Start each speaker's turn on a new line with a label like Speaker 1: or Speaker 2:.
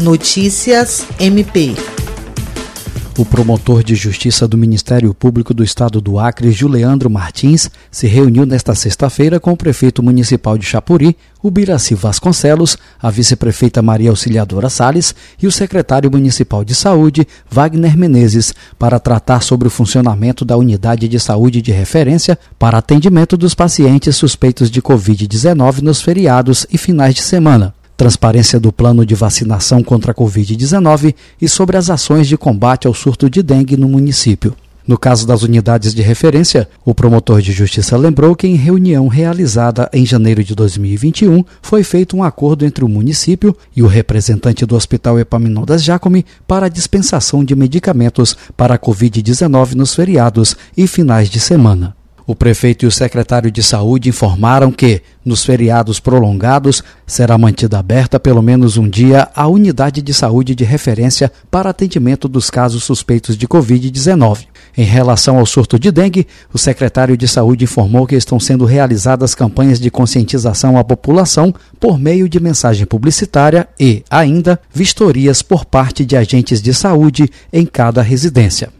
Speaker 1: Notícias MP.
Speaker 2: O promotor de justiça do Ministério Público do Estado do Acre, Juliandro Martins, se reuniu nesta sexta-feira com o prefeito municipal de Chapuri, Ubiraci Vasconcelos, a vice-prefeita Maria Auxiliadora Sales e o secretário municipal de saúde, Wagner Menezes, para tratar sobre o funcionamento da unidade de saúde de referência para atendimento dos pacientes suspeitos de Covid-19 nos feriados e finais de semana transparência do plano de vacinação contra a Covid-19 e sobre as ações de combate ao surto de dengue no município. No caso das unidades de referência, o promotor de justiça lembrou que, em reunião realizada em janeiro de 2021, foi feito um acordo entre o município e o representante do Hospital Epaminondas Jacome para a dispensação de medicamentos para a Covid-19 nos feriados e finais de semana. O prefeito e o secretário de saúde informaram que, nos feriados prolongados, será mantida aberta pelo menos um dia a unidade de saúde de referência para atendimento dos casos suspeitos de Covid-19. Em relação ao surto de dengue, o secretário de Saúde informou que estão sendo realizadas campanhas de conscientização à população por meio de mensagem publicitária e, ainda, vistorias por parte de agentes de saúde em cada residência.